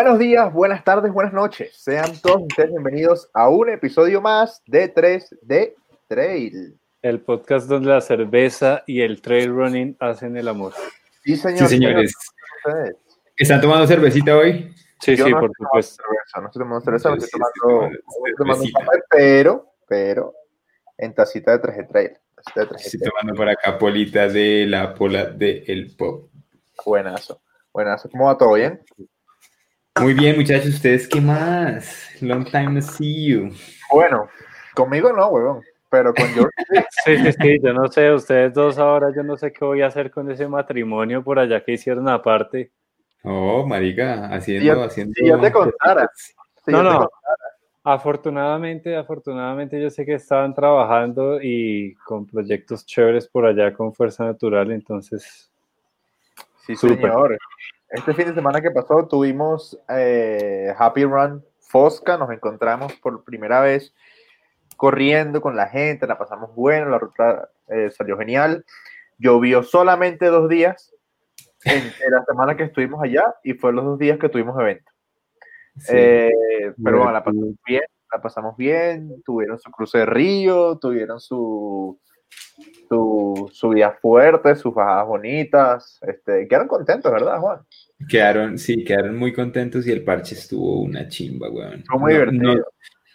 Buenos días, buenas tardes, buenas noches. Sean todos ustedes bienvenidos a un episodio más de 3D Trail. El podcast donde la cerveza y el trail running hacen el amor. Sí, señor. Sí, señores. ¿Están tomando cervecita hoy? Sí, Yo sí, no por supuesto. cerveza, no estoy tomando cerveza, Yo estoy tomando, un café, pero, pero, en tacita de 3D Trail. De 3G Estoy Trail. tomando por acá polita de la pola de El Pop. Buenazo, buenazo. ¿Cómo va todo bien? Muy bien, muchachos, ¿ustedes qué más? Long time no see you. Bueno, conmigo no, huevón, pero con George sí. Sí, sí, yo no sé, ustedes dos ahora, yo no sé qué voy a hacer con ese matrimonio por allá que hicieron aparte. Oh, marica, haciendo, Si ya- haciendo. si ya te contara. No, yo te no. Afortunadamente, afortunadamente yo sé que estaban trabajando y con proyectos chéveres por allá con Fuerza Natural, entonces, Sí, Súper. señor. Este fin de semana que pasó tuvimos eh, Happy Run Fosca, nos encontramos por primera vez corriendo con la gente, la pasamos bueno, la ruta eh, salió genial. Llovió solamente dos días en, en la semana que estuvimos allá y fue los dos días que tuvimos evento. Sí. Eh, pero bueno, la pasamos bien, la pasamos bien, tuvieron su cruce de río, tuvieron su, su subida fuerte, sus bajadas bonitas, este, quedaron contentos, ¿verdad, Juan? Quedaron, sí, quedaron muy contentos y el parche estuvo una chimba, weón. Fue muy No- divertido.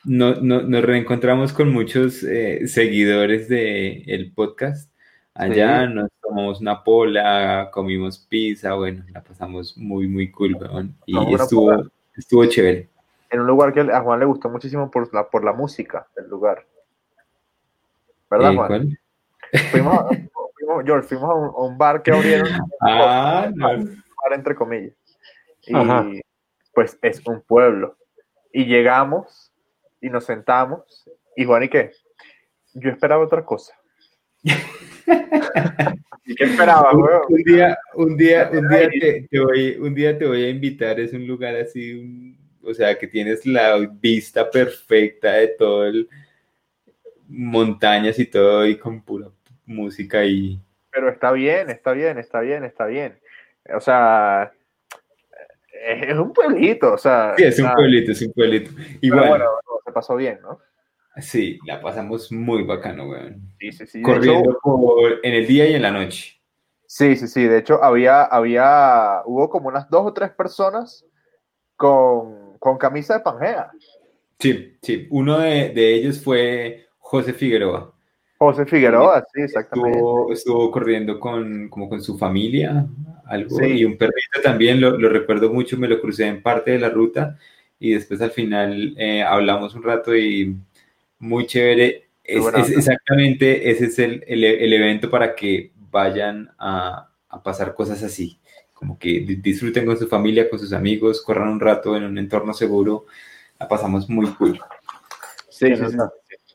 no- no- no- nos reencontramos con muchos eh, seguidores del el podcast. Allá nos tomamos una pola, comimos pizza, bueno, la pasamos muy, muy cool, weón. Y estuvo, estuvo chévere. En un lugar que a Juan le gustó muchísimo por la, por la música del lugar. ¿Verdad, Eh, Juan? ¿cuál? Fuimos, a, fuimos- George, fuimos a un, a un bar que abrieron, Ah, un bar entre comillas. Y Ajá. pues es un pueblo. Y llegamos y nos sentamos. Y Juan, ¿y qué? Yo esperaba otra cosa. ¿Y qué esperaba, Un, un día, un día, un día te, te voy, un día te voy a invitar, es un lugar así, un- o sea, que tienes la vista perfecta de todo el montañas y todo y con pura música y Pero está bien, está bien, está bien, está bien. O sea, es un pueblito, o sea. sí, es un nada, pueblito, es un pueblito. Igual, bueno, no, se pasó bien, ¿no? sí, la pasamos muy bacano, weón. Sí, sí, sí. Corriendo hecho, por- en el día y en la noche. sí, sí, sí. De hecho, había, había, hubo como unas dos o tres personas con, con camisa de Pangea. Sí, sí. Uno de, de ellos fue José Figueroa. José Figueroa, sí, exactamente. Estuvo, estuvo corriendo con, como con su familia, algo, Sí. y un perrito también, lo, lo recuerdo mucho, me lo crucé en parte de la ruta y después al final eh, hablamos un rato y muy chévere. Es, es exactamente, ese es el, el- el evento para que vayan a, a pasar cosas así, como que di- disfruten con su familia, con sus amigos, corran un rato en un entorno seguro, la pasamos muy cool. Sí, Sí, sí,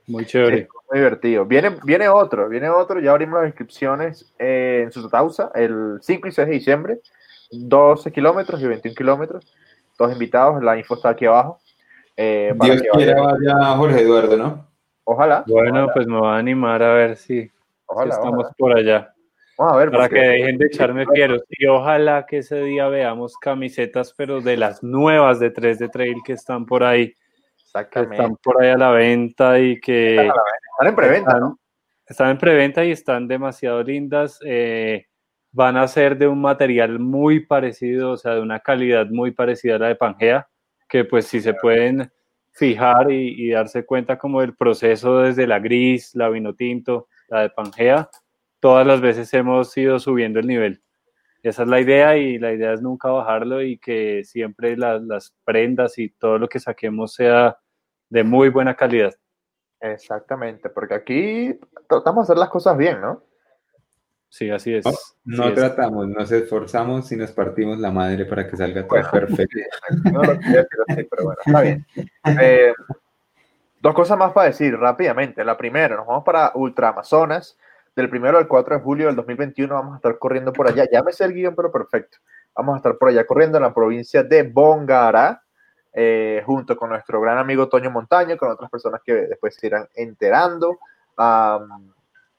muy Sí, chévere. Muy divertido. Viene, viene otro, viene otro. Ya abrimos las inscripciones eh, en Susatausa el 5 y 6 de diciembre. 12 kilómetros y 21 kilómetros. Todos invitados. La info está aquí abajo. eh, para Dios que quiera vaya Jorge Eduardo, ¿no? Ojalá. Bueno, ojalá, pues me voy a animar a ver si, si ojalá, estamos ojalá. por allá. Vamos a ver. Para porque- que dejen de echarme fieros. Y ojalá que ese día veamos camisetas, pero de las nuevas de 3 de Trail que están por ahí, que Exactamente. están por ahí a la venta y que Están en preventa, están, ¿no? están en preventa y están demasiado lindas. eh, van a ser de un material muy parecido, o sea, de una calidad muy parecida a la de Pangea, que pues si se pueden fijar y, y darse cuenta como del proceso desde la gris, la vino tinto, la de Pangea, todas las veces hemos ido subiendo el nivel. Esa es la idea y la idea es nunca bajarlo y que siempre las, las prendas y todo lo que saquemos sea de muy buena calidad. Exactamente. Porque aquí tratamos de hacer las cosas bien, ¿no? Sí, así es. No, así no es. tratamos, nos esforzamos y nos partimos la madre para que salga todo Bueno. perfecto. No lo quería decir así, pero bueno, está bien. Eh, dos cosas más para decir rápidamente. La primera, nos vamos para Ultra Amazonas. Del primero al 4 de julio del 2021 vamos a estar corriendo por allá. Ya me sé el guion, pero perfecto. Vamos a estar por allá corriendo en la provincia de Bongara, eh, junto con nuestro gran amigo Toño Montaño, con otras personas que después se irán enterando. Am,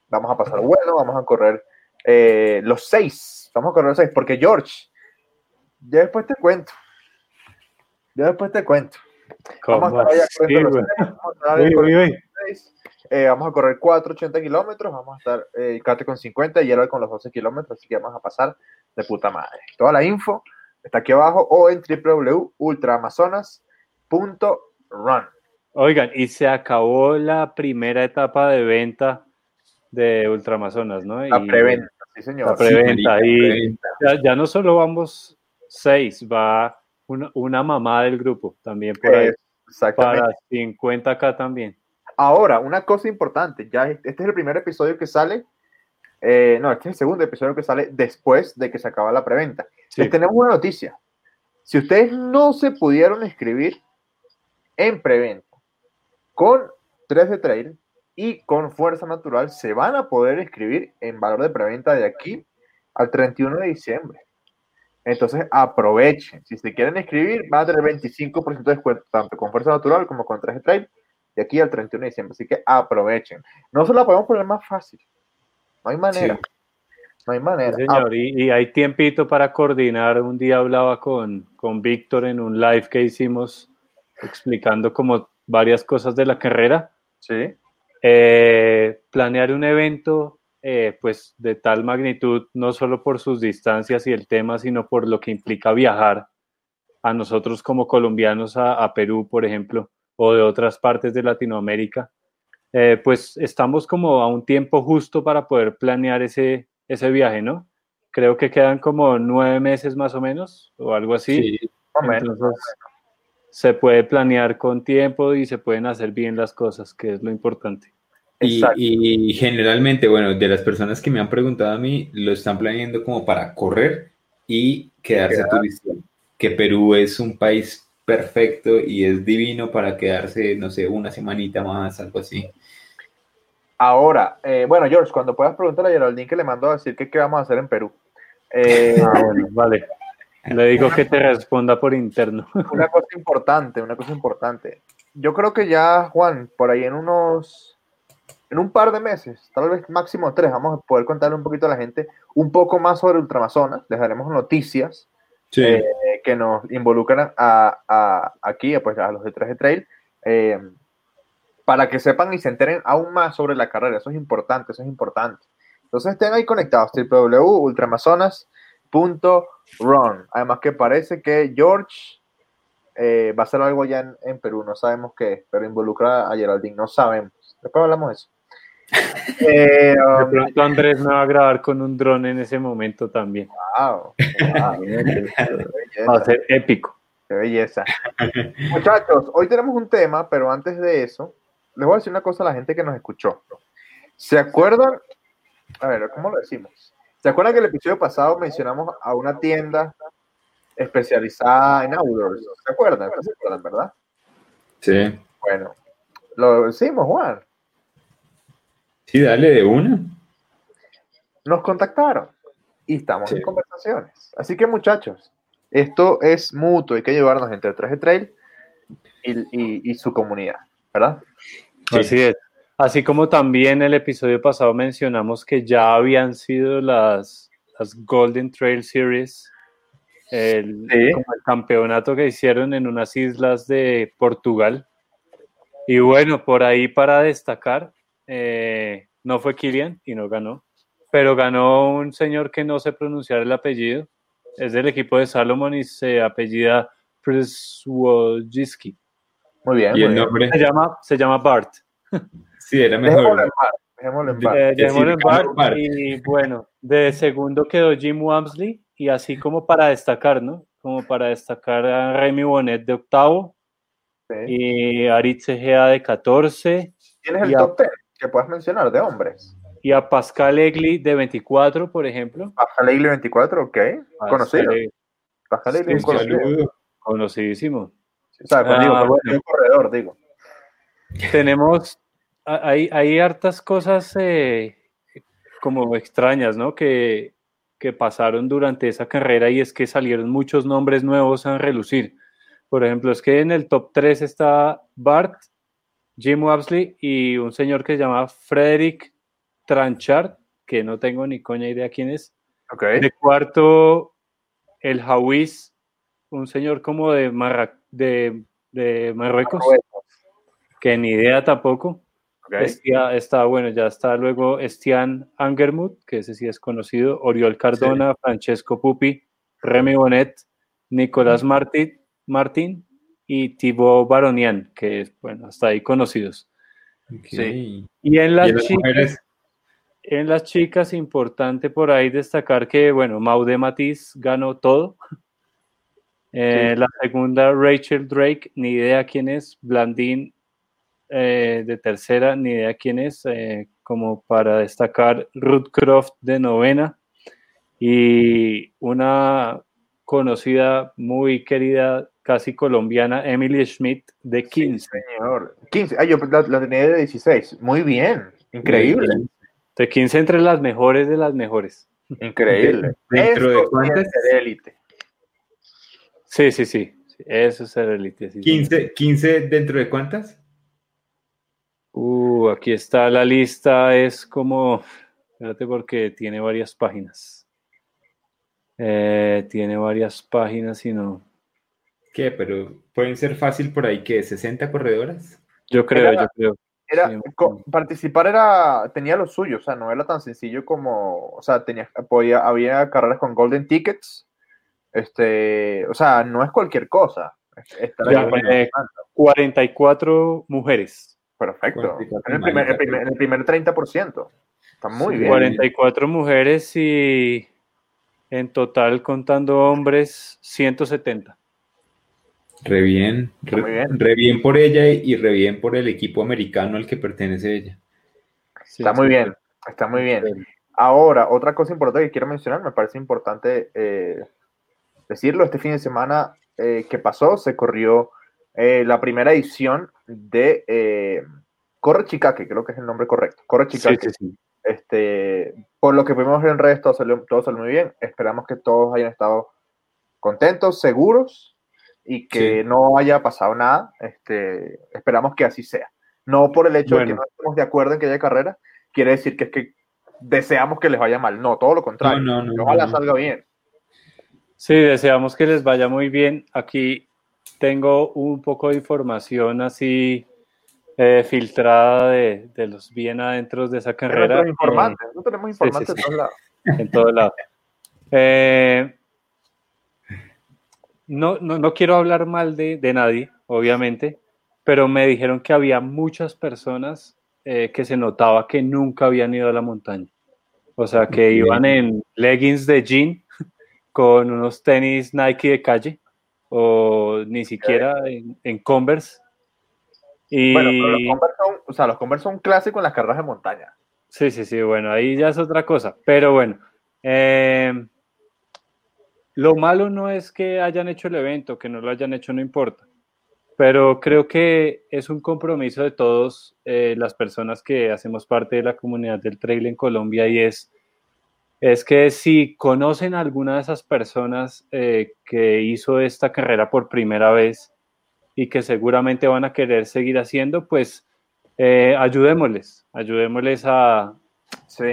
vamos a pasar bueno, vamos a correr eh, los seis. Vamos a correr los seis, porque George, ya después te cuento. Yo después te cuento. ¿Cómo Vamos a estar corriendo los güey? seis, vamos a estar allá Uy, corriendo uy, uy. los seis. Eh, vamos a correr 480 kilómetros, vamos a estar eh, Kate con 50 y Gerald con los 12 kilómetros, así que vamos a pasar de puta madre. Toda la info está aquí abajo o en www.ultraamazonas.run. Oigan, y se acabó la primera etapa de venta de Ultramazonas, ¿no? La preventa, sí señor. La preventa. y-. Ya, ya no solo vamos seis, va una, una mamá del grupo también por ahí. Exactamente. Para 50k también. Ahora, una cosa importante, ya este es el primer episodio que sale, eh, no, este es el segundo episodio que sale después de que se acaba la preventa. Sí. Les tenemos una noticia. Si ustedes no se pudieron inscribir en preventa con 3 de Trail y con Fuerza Natural, se van a poder inscribir en valor de preventa de aquí al 31 de diciembre. Entonces aprovechen. Si se quieren inscribir, van a tener 25% de descuento tanto con Fuerza Natural como con 3 de Trail de aquí al 31 de diciembre. Así que aprovechen. No se la podemos poner más fácil. No hay manera. Sí. No hay manera. Sí, señor, y, y hay tiempito para coordinar. Un día hablaba con, con Víctor en un live que hicimos explicando como varias cosas de la carrera. Sí. Eh, planear un evento eh, pues de tal magnitud, no solo por sus distancias y el tema, sino por lo que implica viajar a nosotros como colombianos a, a Perú, por ejemplo, o de otras partes de Latinoamérica, eh, pues estamos como a un tiempo justo para poder planear ese, ese viaje, ¿no? Creo que quedan como nueve meses más o menos, o algo así. Sí. Entonces, se puede planear con tiempo y se pueden hacer bien las cosas, que es lo importante. Y generalmente, bueno, de las personas que me han preguntado a mí, lo están planeando como para correr y quedarse Quedar. turista. Que Perú es un país perfecto y es divino para quedarse, no sé, una semanita más, algo así. Ahora, eh, bueno, George, cuando puedas preguntarle a Geraldine que le mandó a decir que qué vamos a hacer en Perú. Eh, Ah, bueno, vale. Le digo que te responda por interno. una cosa importante, una cosa importante. Yo creo que ya, Juan, por ahí en unos, en un par de meses, tal vez máximo tres, vamos a poder contarle un poquito a la gente un poco más sobre Ultramazonas. Les daremos noticias Sí. eh, que nos involucran a, a- aquí, pues a los de 3G Trail, eh, para que sepan y se enteren aún más sobre la carrera. Eso es importante, eso es importante. Entonces estén ahí conectados, www.ultramazonas.run. Además que parece que George eh, va a hacer algo allá en, en Perú, no sabemos qué, es, pero involucra a Geraldine, no sabemos. Después hablamos de eso. Eh, De um, pronto Andrés me va a grabar con un dron en ese momento también. wow, wow, Va a ser épico. Qué belleza. Muchachos, hoy tenemos un tema, pero antes de eso, les voy a decir una cosa a la gente que nos escuchó. ¿Se acuerdan? A ver, ¿cómo lo decimos? ¿Se acuerdan que el episodio pasado mencionamos a una tienda especializada en outdoors? ¿Se acuerdan? ¿Se acuerdan, verdad? Sí. Bueno, lo decimos, Juan. Sí, dale de una. Nos contactaron y estamos Sí. en conversaciones. Así que, muchachos, esto es mutuo, hay que llevarnos entre el traje trail y, y- y su comunidad, ¿verdad? Sí. Así es. Así como también el episodio pasado mencionamos que ya habían sido las, las Golden Trail Series, el, Sí. como el campeonato que hicieron en unas islas de Portugal. Y bueno, por ahí para destacar, eh, no fue Kilian y no ganó, pero ganó un señor que no sé pronunciar el apellido, es del equipo de Salomon y se apellida Przewojski. Muy bien. Y muy el bien. nombre, Se llama, se llama Bart. sí, era Dejémoslo en mejor. dejémoslo en decir, dejémoslo en Bart, Bart. Y bueno, de segundo quedó Jim Wamsley. Y así como para destacar, ¿no? Como para destacar a Remy Bonet de octavo Sí. y Aritz Egea de 14 ¿Tienes el a- top 10 que puedes mencionar de hombres? y a Pascal Egli de 24, por ejemplo. Pascal Egli 24, ok. Conocido. Pascal Egli, Pascal Egli es Sí, conocido. Saludo. Conocidísimo. O sea, pues, Ah, digo, bueno. es un corredor, digo. tenemos, a- hay, hay hartas cosas eh, como extrañas, ¿no? Que, que pasaron durante esa carrera y es que salieron muchos nombres nuevos a relucir. Por ejemplo, es que en el top 3 está Bart, Jim Wapsley y un señor que se llama Frederick Tranchard, que no tengo ni coña idea quién es. Ok. De cuarto, el Hawis, un señor como de Marra- de, de Marruecos, que ni idea tampoco. está bueno, ya está luego Estian Angermut, que ese sí es conocido, Oriol Cardona, Francesco Pupi, Remy Bonet, Nicolás Martín, Martín y Thibaut Baronian, que bueno, hasta ahí conocidos. Sí. Y en las, chicas, en las chicas, importante por ahí destacar que, bueno, Maude Matiz ganó todo. Eh, la segunda, Rachel Drake, ni idea quién es. Blandín eh, de tercera, ni idea quién es. Eh, como para destacar, Ruth Croft de novena. Y una conocida, muy querida, casi colombiana, Emily Schmidt de 15. señor. 15. Ah, yo la, tenía de 16. Muy bien. Increíble. De 15 entre las mejores de las mejores. Increíble. ¿Dentro de cuántas? élite. Sí, sí, sí. Eso es ser élite. 15, 15 dentro de cuántas? Uh, aquí está la lista. Es como. Espérate porque tiene varias páginas. Eh, tiene varias páginas y no. ¿Qué? Pero pueden ser fácil por ahí que 60 corredoras. Yo creo, yo creo. Era, participar era, tenía lo suyo, o sea, no era tan sencillo como, o sea, tenía, podía, había carreras con golden tickets, este, o sea, no es cualquier cosa. 44 mujeres. Perfecto. En el primer, el primer 30%. Está muy bien. 44 mujeres y en total, contando hombres, 170. Re bien, re, bien. por ella y re bien por el equipo americano al que pertenece ella. está muy bien, está muy bien. Ahora, otra cosa importante que quiero mencionar, me parece importante eh, decirlo, este fin de semana eh, que pasó se corrió eh, la primera edición de Corre Chicaque, creo que es el nombre correcto. Corre Chicaque. Sí, este, por lo que pudimos ver en redes, todo salió, muy bien. Esperamos que todos hayan estado contentos, seguros y que no haya pasado nada. Este, esperamos que así sea. No por el hecho de que no estemos de acuerdo en que haya carrera, quiere decir que es que deseamos que les vaya mal. No, todo lo contrario. No, no, ojalá salga bien. Sí, deseamos que les vaya muy bien. Aquí tengo un poco de información así eh, filtrada de, de, los bien adentros de esa carrera. Eh, informantes, no tenemos informantes en todos lados. En todos lados. Eh, no, no, no, quiero hablar mal de, de, nadie, obviamente, pero me dijeron que había muchas personas que se notaba que nunca habían ido a la montaña. O sea, que iban en leggings de jean con unos tenis Nike de calle o ni siquiera en, en Converse bueno, pero los Converse son, o sea, los Converse son clásicos en las carreras de montaña. Sí, sí, sí, bueno, ahí ya es otra cosa. Pero bueno, eh, lo malo no es que hayan hecho el evento, que no lo hayan hecho, no importa. Pero creo que es un compromiso de todos eh, las personas que hacemos parte de la comunidad del trail en Colombia y es, es que si conocen a alguna de esas personas eh, que hizo esta carrera por primera vez, y que seguramente van a querer seguir haciendo, pues eh, ayudémosles, ayudémosles a,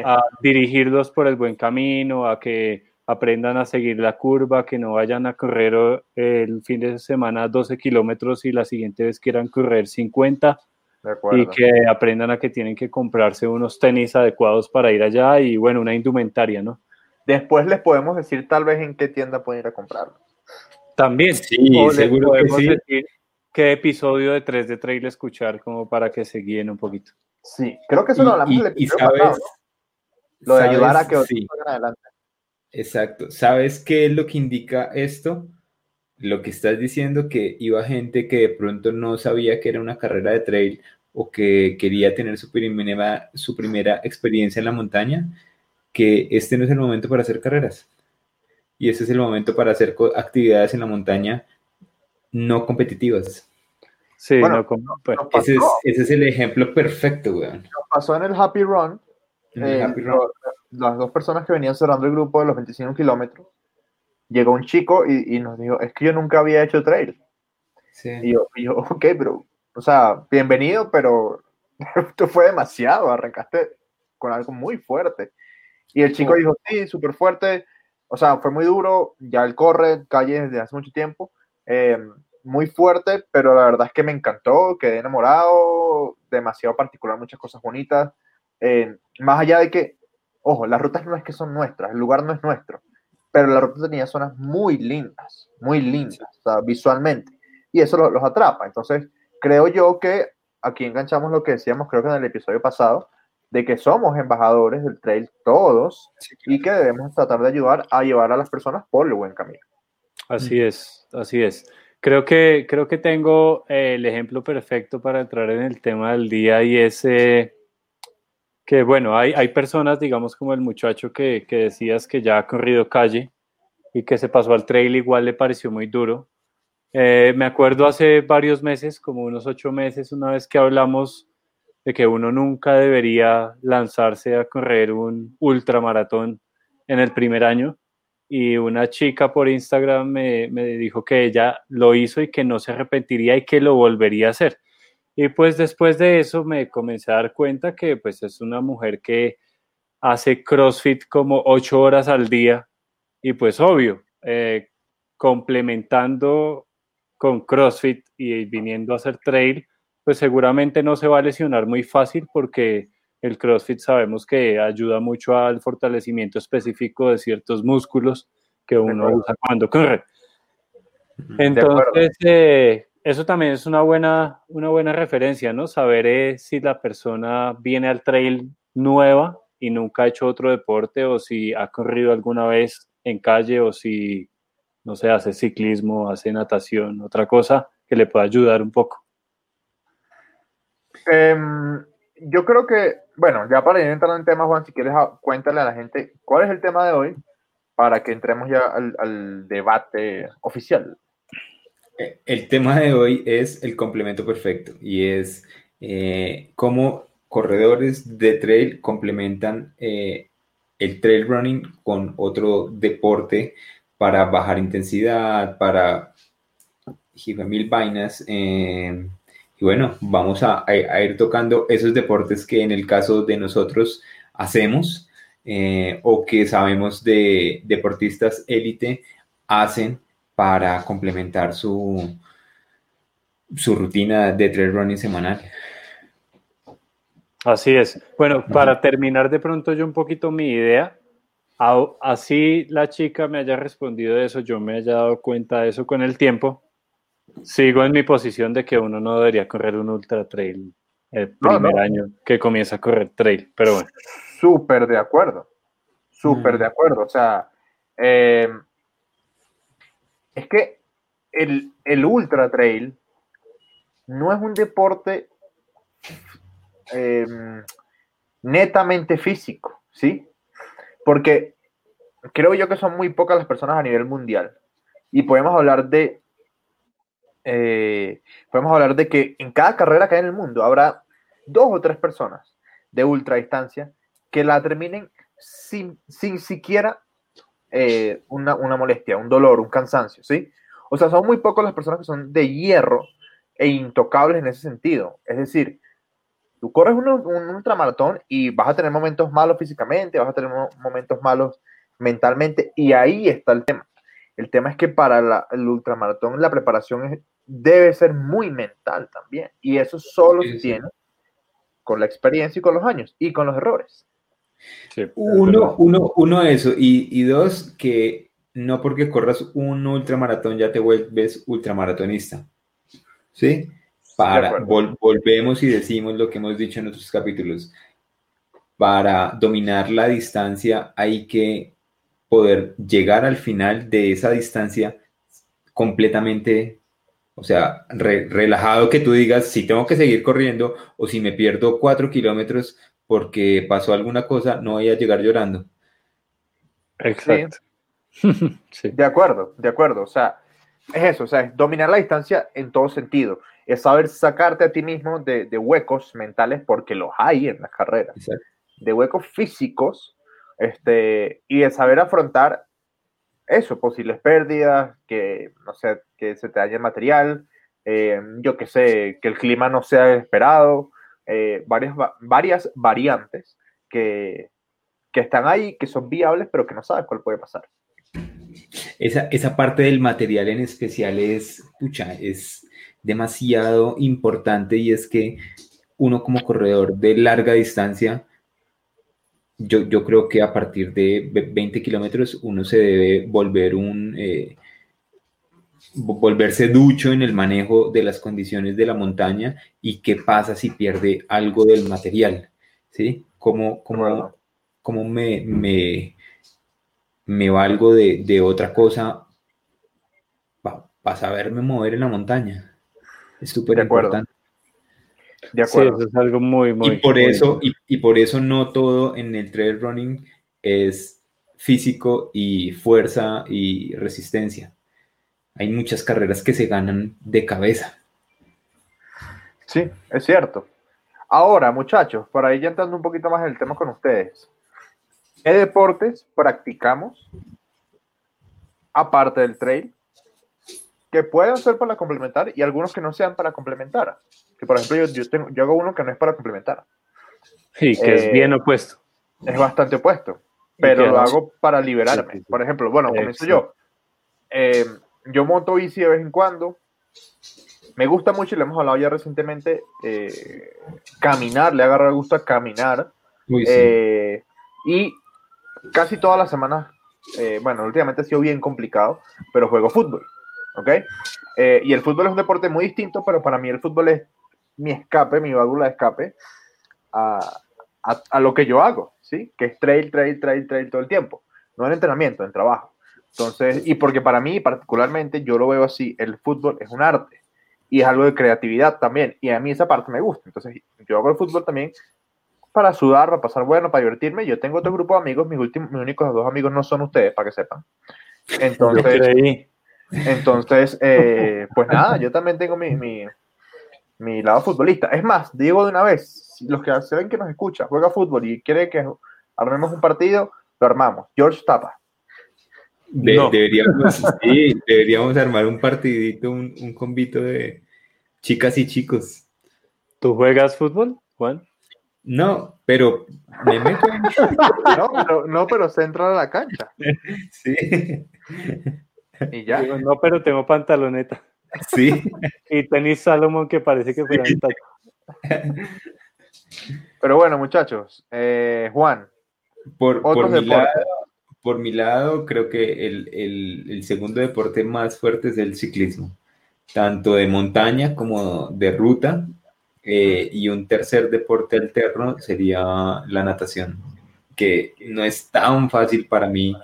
a, dirigirlos por el buen camino, a que aprendan a seguir la curva, que no vayan a correr el fin de semana 12 kilómetros y la siguiente vez quieran correr 50 y que aprendan a que tienen que comprarse unos tenis adecuados para ir allá y bueno, una indumentaria, ¿no? Después les podemos decir tal vez en qué tienda pueden ir a comprarlo. También, sí, seguro que sí qué episodio de 3 de Trail escuchar como para que se guíen un poquito. Sí, creo que eso lo hablamos el episodio pasado, Lo de ayudar a que sí. adelante. Exacto. ¿Sabes qué es lo que indica esto? Lo que estás diciendo, que iba gente que de pronto no sabía que era una carrera de trail o que quería tener su primera, su primera experiencia en la montaña, que este no es el momento para hacer carreras. Y este es el momento para hacer actividades en la montaña no competitivas. Sí, no, pues, ese, es, el ejemplo perfecto, weón. Nos pasó en el Happy Run. Eh, las dos personas que venían cerrando el grupo de los 25 kilómetros, llegó un chico y, nos dijo, es que yo nunca había hecho trail. Y, yo, ok, pero, o sea, bienvenido, pero esto fue demasiado, arrancaste con algo muy fuerte. Y el chico dijo, sí, súper fuerte, o sea, fue muy duro, ya él corre calle desde hace mucho tiempo, eh, muy fuerte, pero la verdad es que me encantó, quedé enamorado, demasiado particular, muchas cosas bonitas. Eh, más allá de que, ojo, las rutas no es que son nuestras, el lugar no es nuestro, pero la ruta tenía zonas muy lindas, muy lindas, visualmente, y eso los, los atrapa. Entonces, creo yo que aquí enganchamos lo que decíamos, creo que en el episodio pasado, de que somos embajadores del trail todos y que debemos tratar de ayudar a llevar a las personas por el buen camino. Así es, así es. Creo que, creo que tengo eh, el ejemplo perfecto para entrar en el tema del día y es eh, que, bueno, hay, hay personas, digamos, como el muchacho que, que decías que ya ha corrido calle y que se pasó al trail, igual le pareció muy duro. Eh, me acuerdo hace varios meses, como unos ocho meses, una vez que hablamos de que uno nunca debería lanzarse a correr un ultramaratón en el primer año. Y una chica por Instagram me, dijo que ella lo hizo y que no se arrepentiría y que lo volvería a hacer. Y pues después de eso me comencé a dar cuenta que pues es una mujer que hace CrossFit como ocho horas al día y pues obvio, eh, complementando con CrossFit y viniendo a hacer trail, pues seguramente no se va a lesionar muy fácil porque el CrossFit sabemos que ayuda mucho al fortalecimiento específico de ciertos músculos que uno usa cuando corre. Entonces, eh, eso también es una buena, una buena referencia, ¿no? Saber eh, si la persona viene al trail nueva y nunca ha hecho otro deporte o si ha corrido alguna vez en calle o si, no sé, hace ciclismo, hace natación, otra cosa que le pueda ayudar un poco. Em, yo creo que, bueno, ya para ir entrando en temas, Juan, si quieres, ah, cuéntale a la gente cuál es el tema de hoy para que entremos ya al, debate oficial. Eh, el tema de hoy es el complemento perfecto y es eh, cómo corredores de trail complementan eh, el trail running con otro deporte para bajar intensidad, para mil vainas. Y bueno, vamos a, ir tocando esos deportes que en el caso de nosotros hacemos eh, o que sabemos de deportistas élite hacen para complementar su, su rutina de trail running semanal. Así es. Bueno, para terminar de pronto yo un poquito mi idea, así la chica me haya respondido eso, yo me haya dado cuenta de eso con el tiempo, Sigo en mi posición de que uno no debería correr un ultra trail el primer año que comienza a correr trail, pero bueno. Súper de acuerdo, súper mm. de acuerdo. O sea, eh, es que el, el, ultra trail no es un deporte em, netamente físico, ¿sí? Porque creo yo que son muy pocas las personas a nivel mundial. Y podemos hablar de eh, podemos hablar de que en cada carrera que hay en el mundo habrá dos o tres personas de ultra distancia que la terminen sin, sin siquiera eh, una, una, molestia, un dolor, un cansancio, ¿sí? O sea, son muy pocas las personas que son de hierro e intocables en ese sentido. Es decir, tú corres un, un ultramaratón y vas a tener momentos malos físicamente, vas a tener momentos malos mentalmente, y ahí está el tema. El tema es que para el ultramaratón la preparación es debe ser muy mental también. Y eso solo se tiene con la experiencia y con los años y con los errores. uno, uno, uno, eso. Y, y, dos, que no porque corras un ultramaratón ya te vuelves ultramaratonista. ¿Sí? Para, volvemos y decimos lo que hemos dicho en otros capítulos. Para dominar la distancia hay que poder llegar al final de esa distancia completamente o sea, relajado que tú digas si tengo que seguir corriendo o si me pierdo cuatro kilómetros porque pasó alguna cosa, no voy a llegar llorando. Exacto. De acuerdo, de acuerdo. O sea, es eso, o sea, es dominar la distancia en todo sentido. Es saber sacarte a ti mismo de, de huecos mentales, porque los hay en las carreras, de huecos físicos, este, y de saber afrontar eso, posibles pérdidas, que, no sé, que se te dañe el material, eh, yo que sé, que el clima no sea esperado, eh, varias, varias variantes que, que están ahí, que son viables, pero que no sabes cuál puede pasar. esa, esa parte del material en especial es, pucha, es demasiado importante y es que uno como corredor de larga distancia, yo, yo creo que a partir de 20 kilómetros uno se debe volver un... Eh, volverse ducho en el manejo de las condiciones de la montaña y qué pasa si pierde algo del material, ¿sí? Como, como, como me, me, me valgo de, de otra cosa para saberme mover en la montaña. Es súper importante. De acuerdo. eso es algo muy, muy. Y por, eso, y, y, por eso no todo en el trail running es físico y fuerza y resistencia. Hay muchas carreras que se ganan de cabeza. Sí, es cierto. Ahora, muchachos, por ahí ya entrando un poquito más en el tema con ustedes. ¿Qué deportes practicamos aparte del trail que pueden ser para complementar y algunos que no sean para complementar? Que por ejemplo yo, tengo, yo hago uno que no es para complementar. Sí, que es bien eh, opuesto. Es bastante opuesto, pero lo hago para liberarme. Por ejemplo, bueno, comienzo yo. Eh, yo monto bici de vez en cuando. Me gusta mucho, y le hemos hablado ya recientemente, eh, caminar, le agarra gusto a caminar. y casi todas las semanas, eh, bueno, últimamente ha sido bien complicado, pero juego fútbol, ¿ok? Eh, y el fútbol es un deporte muy distinto, pero para mí el fútbol es mi escape, mi válvula de escape a, a, lo que yo hago, ¿sí? Que es trail, trail, trail, trail todo el tiempo. No en entrenamiento, en trabajo. Entonces, y porque para mí particularmente yo lo veo así, el fútbol es un arte y es algo de creatividad también. Y a mí esa parte me gusta. Entonces, yo hago el fútbol también para sudar, para pasar bueno, para divertirme. Yo tengo otro grupo de amigos, mis, últimos, mis únicos dos amigos no son ustedes, para que sepan. Entonces, entonces eh, pues nada, yo también tengo mi, mi, mi, lado futbolista. Es más, digo de una vez, los que se ven que nos escucha, juega fútbol y quiere que armemos un partido, lo armamos. George Tapa. deberíamos, deberíamos armar un partidito, un, un convito de chicas y chicos. ¿Tú juegas fútbol, Juan? No, pero me meto en... No, pero, no, pero se entra a la cancha. Sí. Y ya. no, pero tengo pantaloneta. Sí. Y tenis Salomón que parece que fuera sí. Pero bueno, muchachos, eh, Juan. Por, por mi, lado, por, mi lado, creo que el, el, el segundo deporte más fuerte es el ciclismo, tanto de montaña como de ruta eh, y un tercer deporte alterno sería la natación, que no es tan fácil para mí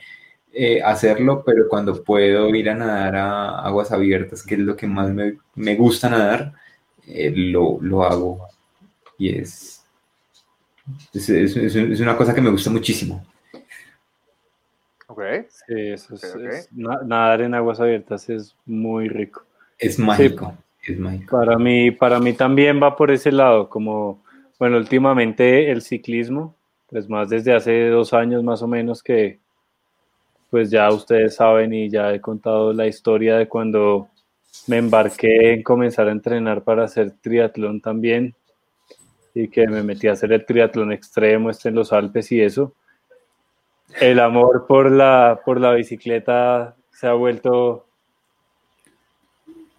eh, hacerlo, pero cuando puedo ir a nadar a aguas abiertas, que es lo que más me, me gusta nadar, eh, lo, lo, hago. Y es es, es, es, una cosa que me gusta muchísimo. Ok. Sí, eso es, nadar en aguas abiertas es muy rico. Es mágico. Para mí, para mí también va por ese lado, como, bueno, últimamente el ciclismo, pues más desde hace dos años más o menos que, pues ya ustedes saben y ya he contado la historia de cuando me embarqué en comenzar a entrenar para hacer triatlón también y que me metí a hacer el triatlón extremo este en los Alpes y eso. El amor por la, por la bicicleta se ha vuelto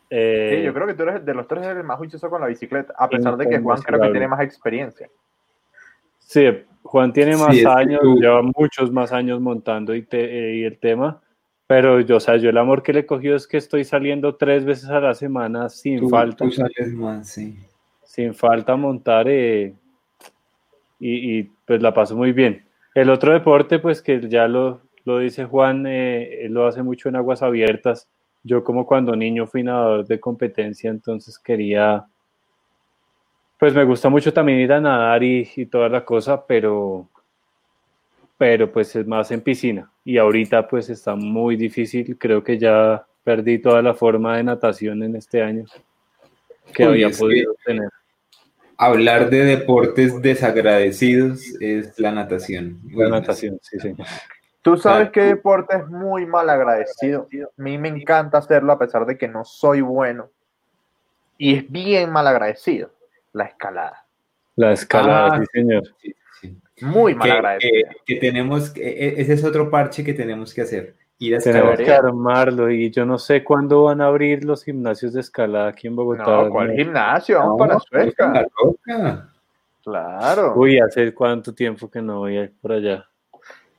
sí, yo eh, creo que tú eres de los tres el más juicioso con la bicicleta, a pesar de que Juan creo que tiene más experiencia. Sí, Juan tiene más años, lleva muchos más años montando y, eh, y, el tema, pero yo, o sea, yo el amor que le cogió es que estoy saliendo tres veces a la semana sin falta. Sin falta montar eh, y, y, pues la paso muy bien. El otro deporte, pues que ya lo, lo dice Juan, él lo hace mucho en aguas abiertas yo como cuando niño fui nadador de competencia, entonces quería, pues me gusta mucho también ir a nadar y, toda la cosa, pero, pero pues es más en piscina. Y ahorita pues está muy difícil, creo que ya perdí toda la forma de natación en este año que había podido tener. Hablar de deportes desagradecidos es la natación. La natación, sí, sí. Tú sabes que deporte es muy mal agradecido. A mí me encanta hacerlo a pesar de que no soy bueno. Y es bien mal agradecido. La escalada. La escalada, ah, sí, señor. Muy mal agradecido. que tenemos, e, ese es otro parche que tenemos que hacer. ir a Tenemos que armarlo y yo no sé cuándo van a abrir los gimnasios de escalada aquí en Bogotá. No, ¿cuál ¿no? gimnasio? Vamos No, para Sueca. roca. Claro. Uy, hace cuánto tiempo que no voy a ir por allá.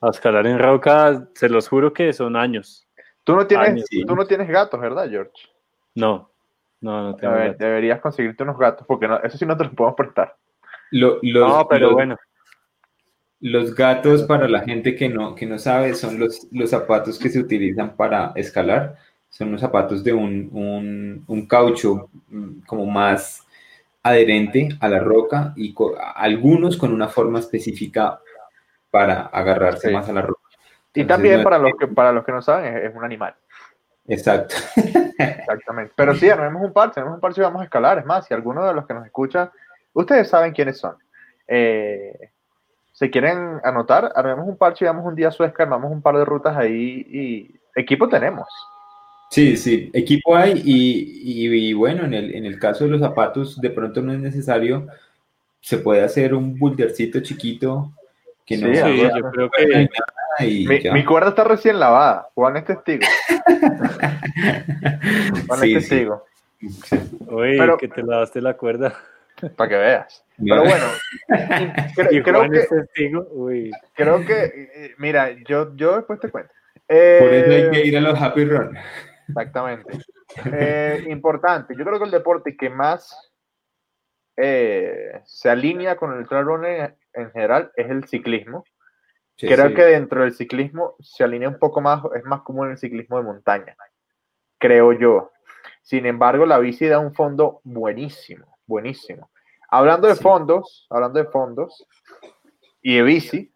A escalar en roca, se los juro que son años. Tú no tienes, años, sí. tú no tienes gatos, ¿verdad, George? No, no, no tengo. Gato. deberías conseguirte unos gatos, porque no, eso sí no te los podemos prestar. Lo- los, No, pero los- bueno. Los gatos, para la gente que no, que no sabe, son los, los zapatos que se utilizan para escalar. Son los zapatos de un, un, un caucho mm, como más adherente a la roca y co- algunos con una forma específica para agarrarse Sí. más a la roca. Y también no- para los que para los que no saben, es, es un animal. Exacto. Exactamente. Pero sí, armemos un parche, armemos un parche y vamos a escalar. Es más, si alguno de los que nos escucha, ustedes saben quiénes son. Eh, si quieren anotar, armemos un parche y vamos un día a Suezca, armamos un par de rutas ahí y equipo tenemos. Sí, sí, equipo hay y, y- y bueno, en el, en el caso de los zapatos, de pronto no es necesario, se puede hacer un bouldercito chiquito que no Sí, sea yo creo que y Mi, cuerda está recién lavada. Juan es testigo. Juan Sí, es sí. testigo. Oye, Pero- que te lavaste la cuerda. Para que veas. Pero bueno, creo, Y creo Juan que, es testigo. Uy, creo que, eh, mira, yo, yo después te cuento. Por eso hay Eh, que ir a los Happy Run. Exactamente. Eh, importante. Yo creo que el deporte que más eh, se alinea con el trail running en general es el ciclismo. Sí, creo sí. que dentro del ciclismo se alinea un poco más, es más común el ciclismo de montaña. Creo yo. Sin embargo, la bici da un fondo buenísimo, buenísimo. Hablando de Sí. fondos, hablando de fondos y de bici,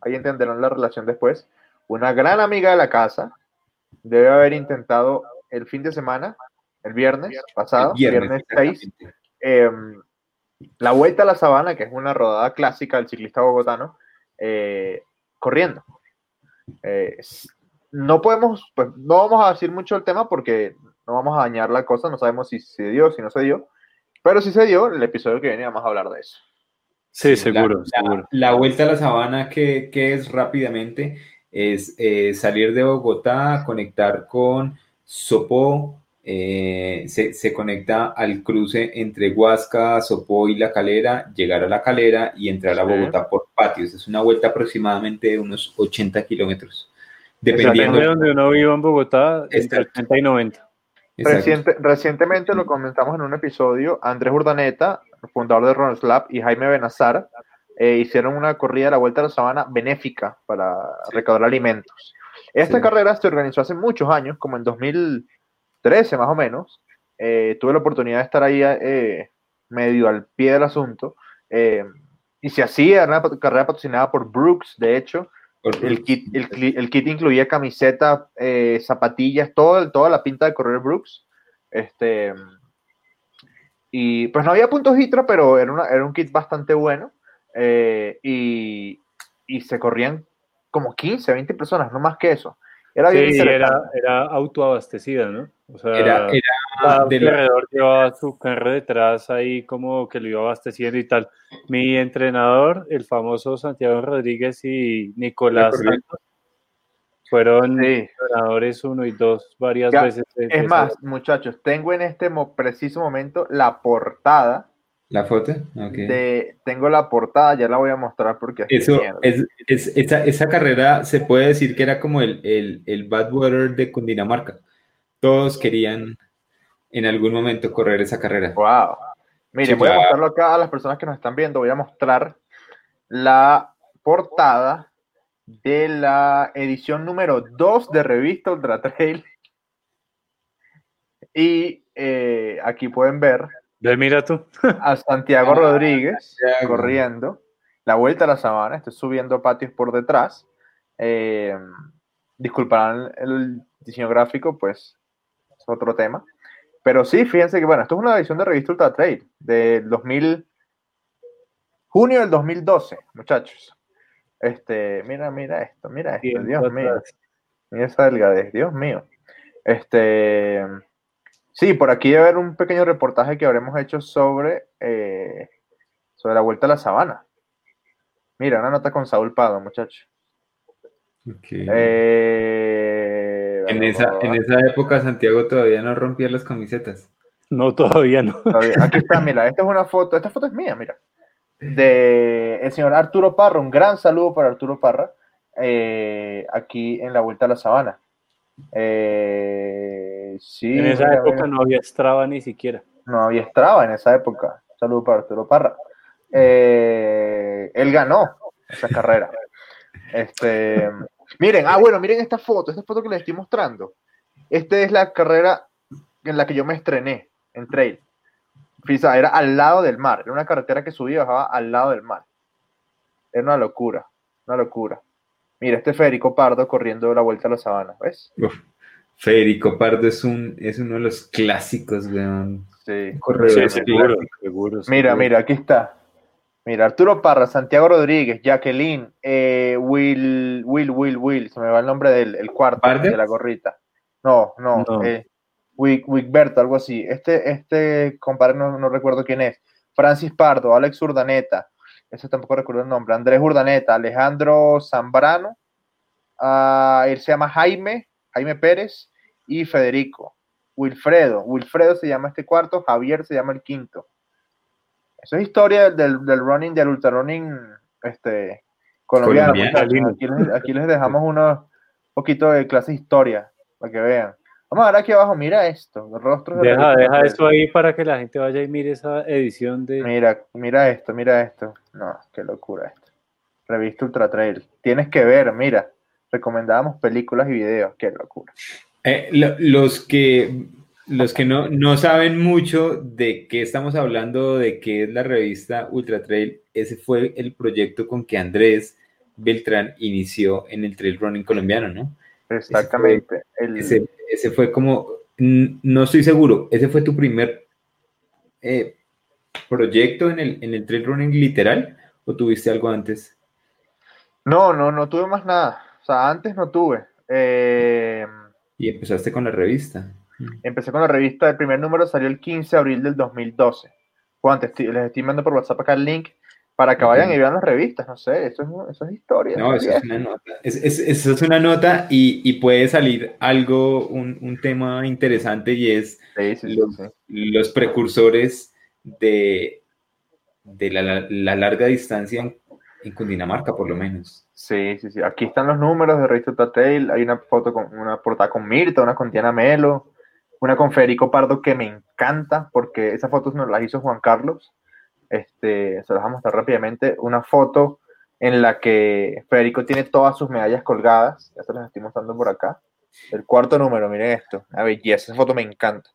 ahí entenderán la relación después. Una gran amiga de la casa debe haber intentado el fin de semana, el viernes pasado, viernes, 6, exactamente. eh, la Vuelta a la Sabana, que es una rodada clásica del ciclista bogotano, eh, corriendo. Eh, no podemos, pues no vamos a decir mucho el tema porque no vamos a dañar la cosa, no sabemos si se dio, si no se dio, pero si se dio, el episodio que viene vamos a hablar de eso. sí, La- seguro, la, seguro. la vuelta a la sabana que, que es rápidamente es eh, salir de Bogotá, conectar con Sopó, eh, se, se conecta al cruce entre Huasca, Sopó y La Calera, llegar a La Calera y entrar a Sí. Bogotá por patios. Es una vuelta aproximadamente de unos 80 kilómetros, Depende dependiendo. de donde uno viva en Bogotá, entre Exacto. 80 y 90. Exacto. Reciente- recientemente lo comentamos en un episodio, Andrés Urdaneta, fundador de Runners Lab, y Jaime Benazar eh, hicieron una corrida de la Vuelta a la Sabana benéfica para recaudar alimentos. Esta Sí. carrera se organizó hace muchos años, como en 2013 más o menos. Eh, tuve la oportunidad de estar ahí eh, medio al pie del asunto. eh, y se hacía era una carrera patrocinada por Brooks, de hecho. El kit, el, kit incluía camiseta, zapatillas, todo, toda la pinta de correr Brooks. Este, y pues no había puntos Hitra, pero era, una- era un kit bastante bueno. y, y se corrían como 15, 20 personas, no más que eso. Era bien Sí, era, era autoabastecida, ¿no? O sea, Era, era cada de la- corredor llevaba su carro detrás ahí como que lo iba abasteciendo y tal. Mi entrenador, el famoso Santiago Rodríguez y Nicolás. Santos, fueron Sí. entrenadores uno y dos varias Ya, veces. Es más, muchachos, tengo en este mo- preciso momento la portada la foto. ok. de. Tengo la portada, ya la voy a mostrar porque. Eso, es, es- esa, esa carrera se puede decir que era como el, el, el Badwater de Cundinamarca. Todos querían en algún momento correr esa carrera. Wow. Miren, Sí, voy a mostrarlo acá a las personas que nos están viendo. Voy a mostrar la portada de la edición número 2 de Revista Ultra Trail. Y eh, aquí pueden ver Ve, mira tú. a Santiago Ah, Rodríguez Santiago. corriendo la vuelta a la sabana. Estoy subiendo patios por detrás. Eh, disculparán el diseño gráfico, pues es otro tema. Pero sí, fíjense que, bueno, esto es una edición de revista Ultra Trail del 2000, junio del 2012, muchachos. Este, mira, mira esto, mira esto, Dios mío. Mira esa delgadez, Dios mío. Este, sí, por aquí debe haber un pequeño reportaje que habremos hecho sobre, eh, sobre la vuelta a la sabana. Mira, una nota con Saúl Pado, muchacho. Ok. Eh, en, esa, en esa época Santiago todavía no rompía las camisetas. No, todavía no. todavía- Aquí está, mira, esta es una foto, esta foto es mía, mira, de el señor Arturo Parra, un gran saludo para Arturo Parra, eh, aquí en la Vuelta a la Sabana. Eh, sí, En esa época no había Strava ni siquiera. no había Strava en esa época. Saludo para Arturo Parra. Eh, él ganó esa carrera. Este, miren, ah, bueno, miren esta foto, esta foto que les estoy mostrando. Esta es la carrera en la que yo me estrené en trail. Fíjate, era al lado del mar, era una carretera que subía y bajaba al lado del mar. Era una locura, una locura. Mira, este Federico Pardo corriendo la vuelta a la sabana, ¿ves? Uf, Federico Pardo es, un, es uno de los clásicos, weón. Sí. Corredor Sí, seguro, seguro, Mira, seguro. mira, aquí está. Mira, Arturo Parra, Santiago Rodríguez, Jacqueline, eh, Will, Will, Will, Will, se me va el nombre del el cuarto de la gorrita. No, no, No. eh, Wick- algo así. Este, este compadre no, no recuerdo quién es. Francis Pardo, Alex Urdaneta, ese tampoco recuerdo el nombre. Andrés Urdaneta, Alejandro Zambrano, ah, él se llama Jaime, Jaime Pérez y Federico. Wilfredo, Wilfredo se llama este cuarto, Javier se llama el quinto. Eso es historia del, del running, del ultra running este, colombiano. Aquí, les, aquí les dejamos unos poquito de clase de historia para que vean. Vamos a ver aquí abajo, mira esto, los rostros de Deja, deja eso ahí para que la gente vaya y mire esa edición de. Mira, mira esto, mira esto. No, qué locura esto. Revista Ultra Trail. Tienes que ver, mira. Recomendábamos películas y videos, qué locura. Eh, lo- los que, los que no, no saben mucho de qué estamos hablando, de qué es la revista Ultra Trail, ese fue el proyecto con que Andrés Beltrán inició en el trail running colombiano, ¿no? Exactamente. Ese, ese fue como, no estoy seguro, ese fue tu primer eh, proyecto en el, en el trail running literal o tuviste algo antes? No, no, no tuve más nada. O sea, antes no tuve. Eh, Y empezaste con la revista. empecé con la revista, el primer número salió el 15 de abril del 2012. Juan, te les estoy mandando por WhatsApp acá el link para que vayan y vean las revistas. No sé, eso es, eso es historia. No, eso es una nota. Es, es- eso es una nota y, y puede salir algo, un, un tema interesante y es Sí, sí, sí, los, sí. los precursores de, de la, la- la larga distancia en, en Cundinamarca, por lo menos. Sí, sí, sí. Aquí están los números de Revista Tail. Hay una foto con una portada con Mirta, una con Diana Melo, una con Federico Pardo que me encanta porque esas fotos nos las hizo Juan Carlos. Este, se las voy a mostrar rápidamente. Una foto en la que Federico tiene todas sus medallas colgadas. Ya se las estoy mostrando por acá. El cuarto número, miren esto. Una belleza. Esa foto me encanta.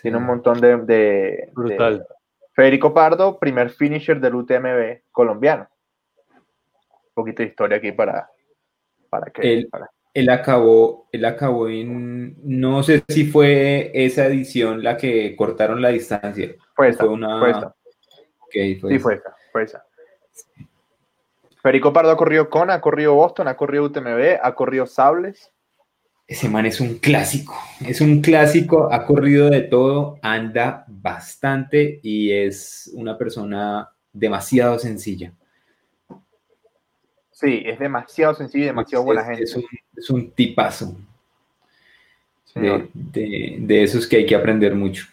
Tiene un montón de. de- Brutal. de- Federico Pardo, primer finisher del UTMB colombiano. Poquito de historia aquí para, para que. Para- Él acabó, él acabó en, no sé si fue esa edición la que cortaron la distancia. fue esa, fue una- fue esa. Fue Sí, esa. fue esa, fue esa. Federico Pardo ha corrido Kona, ha corrido Boston, ha corrido UTMB, ha corrido Sables. Ese man es un clásico, es un clásico, ha corrido de todo, anda bastante y es una persona demasiado sencilla. Sí, es demasiado sencillo y demasiado buena es, gente. Es un, es un tipazo de, de- de esos que hay que aprender mucho.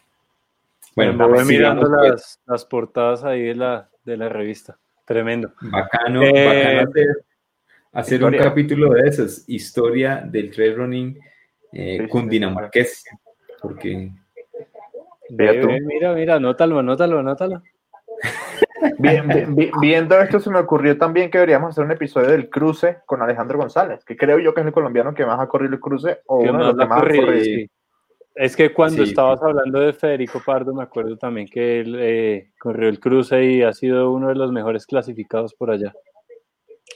Bueno, me voy mirando pues. las, las portadas ahí de la, de la revista. Tremendo. Bacano, Eh, bacano hacer, hacer un capítulo de esos, historia del trail running eh, Sí, sí, cundinamarqués, porque ve, mira, mira, anótalo, anótalo, anótalo. Vi- vi- viendo esto, se me ocurrió también que deberíamos hacer un episodio del cruce con Alejandro González, que creo yo que es el colombiano que más ha corrido el cruce o ¿Qué uno de los que más ha corrido? corrido. Sí. Es que cuando Sí, estabas hablando de Federico Pardo, me acuerdo también que él eh, corrió el cruce y ha sido uno de los mejores clasificados por allá.